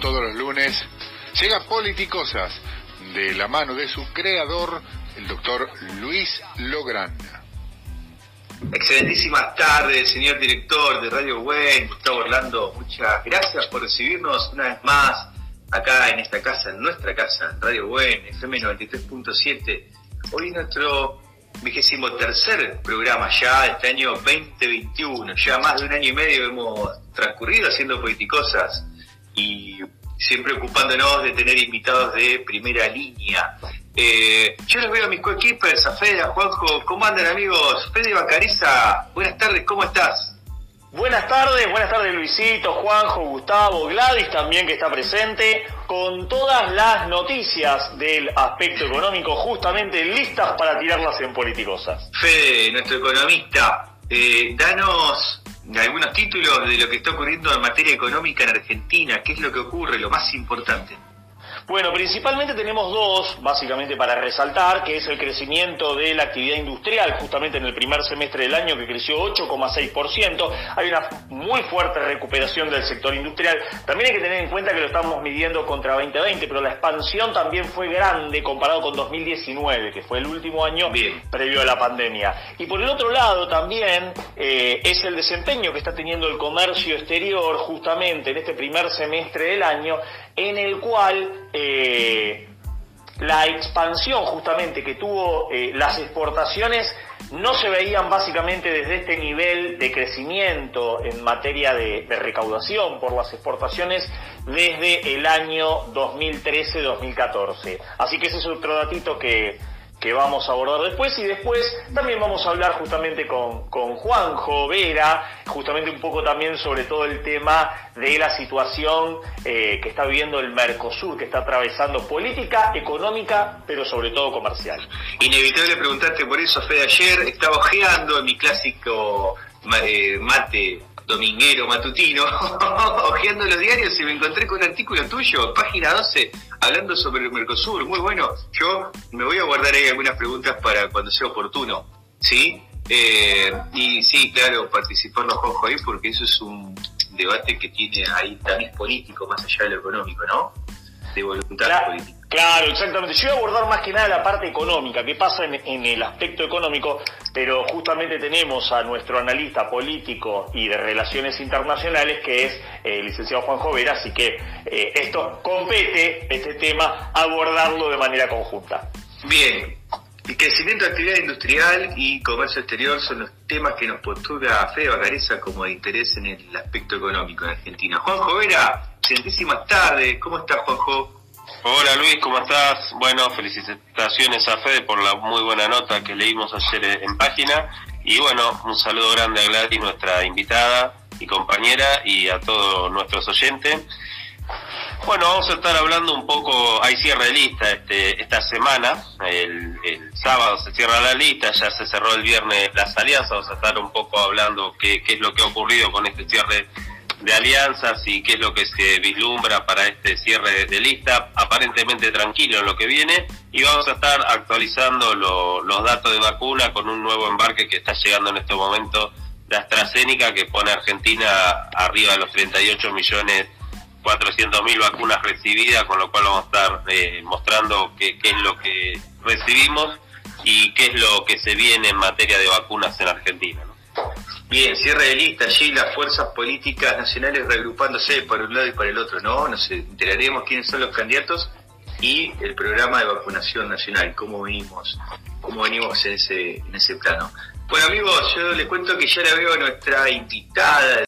todos los lunes, llega Politicosas de la mano de su creador, el doctor Luis Logranda. Excelentísimas tardes, señor director de Radio Buen, Gustavo Orlando. Muchas gracias por recibirnos una vez más acá en esta casa, en nuestra casa, Radio Buen, FM 93.7. Hoy nuestro vigésimo tercer programa ya, este año 2021. Ya más de un año y medio hemos transcurrido haciendo politicosas y siempre ocupándonos de tener invitados de primera línea. Eh, yo les veo a mis coequippers, a Fede, a Juanjo. ¿Cómo andan amigos? Fede Bacariza, buenas tardes, ¿cómo estás? Buenas tardes, buenas tardes Luisito, Juanjo, Gustavo, Gladys también que está presente, con todas las noticias del aspecto económico justamente listas para tirarlas en politicosas. Fede, nuestro economista, eh, danos algunos títulos de lo que está ocurriendo en materia económica en Argentina, qué es lo que ocurre, lo más importante. Bueno, principalmente tenemos dos, básicamente para resaltar, que es el crecimiento de la actividad industrial, justamente en el primer semestre del año que creció 8,6%. Hay una muy fuerte recuperación del sector industrial. También hay que tener en cuenta que lo estamos midiendo contra 2020, pero la expansión también fue grande comparado con 2019, que fue el último año previo a la pandemia. Y por el otro lado también eh, es el desempeño que está teniendo el comercio exterior justamente en este primer semestre del año, en el cual eh, la expansión justamente que tuvo eh, las exportaciones no se veían básicamente desde este nivel de crecimiento en materia de, de recaudación por las exportaciones desde el año 2013-2014. Así que ese es otro datito que, que vamos a abordar después y después también vamos a hablar justamente con, con Juanjo Vera, justamente un poco también sobre todo el tema de la situación eh, que está viviendo el Mercosur, que está atravesando política, económica, pero sobre todo comercial. Inevitable preguntarte por eso, Fede, ayer estaba ojeando en mi clásico eh, mate dominguero matutino, ojeando los diarios y me encontré con un artículo tuyo, página 12, hablando sobre el Mercosur. Muy bueno. Yo me voy a guardar ahí algunas preguntas para cuando sea oportuno. ¿Sí? Eh, y sí, claro, participar los ojos ahí porque eso es un debate que tiene ahí también político, más allá de lo económico, ¿no? De voluntad política. Claro, exactamente. Yo voy a abordar más que nada la parte económica, qué pasa en, el aspecto económico, pero justamente tenemos a nuestro analista político y de relaciones internacionales, que es el licenciado Juan Jovera, así que eh, esto compete, este tema, abordarlo de manera conjunta. Bien, el crecimiento de actividad industrial y comercio exterior son los temas que nos postula Fede Bacareza como de interés en el aspecto económico en Argentina. Juan Jovera, excelentísimas tardes, ¿cómo estás Juanjo? Hola Luis, ¿cómo estás? Bueno, felicitaciones a Fede por la muy buena nota que leímos ayer en página. Y bueno, un saludo grande a Gladys, nuestra invitada y compañera, y a todos nuestros oyentes. Bueno, vamos a estar hablando un poco, hay cierre de lista este, esta semana, el, el, sábado se cierra la lista, ya se cerró el viernes las alianzas, vamos a estar un poco hablando qué, qué es lo que ha ocurrido con este cierre de alianzas y qué es lo que se vislumbra para este cierre de lista, aparentemente tranquilo en lo que viene, y vamos a estar actualizando los datos de vacuna con un nuevo embarque que está llegando en este momento de AstraZeneca, que pone a Argentina arriba de los 38 millones 400 mil vacunas recibidas, con lo cual vamos a estar eh, mostrando qué es lo que recibimos y qué es lo que se viene en materia de vacunas en Argentina. Bien, cierre de lista, allí las fuerzas políticas nacionales reagrupándose por un lado y por el otro, ¿no? Nos enteraremos quiénes son los candidatos y el programa de vacunación nacional, cómo venimos, cómo venimos en ese, en ese plano. Bueno amigos, yo les cuento que ya la veo a nuestra invitada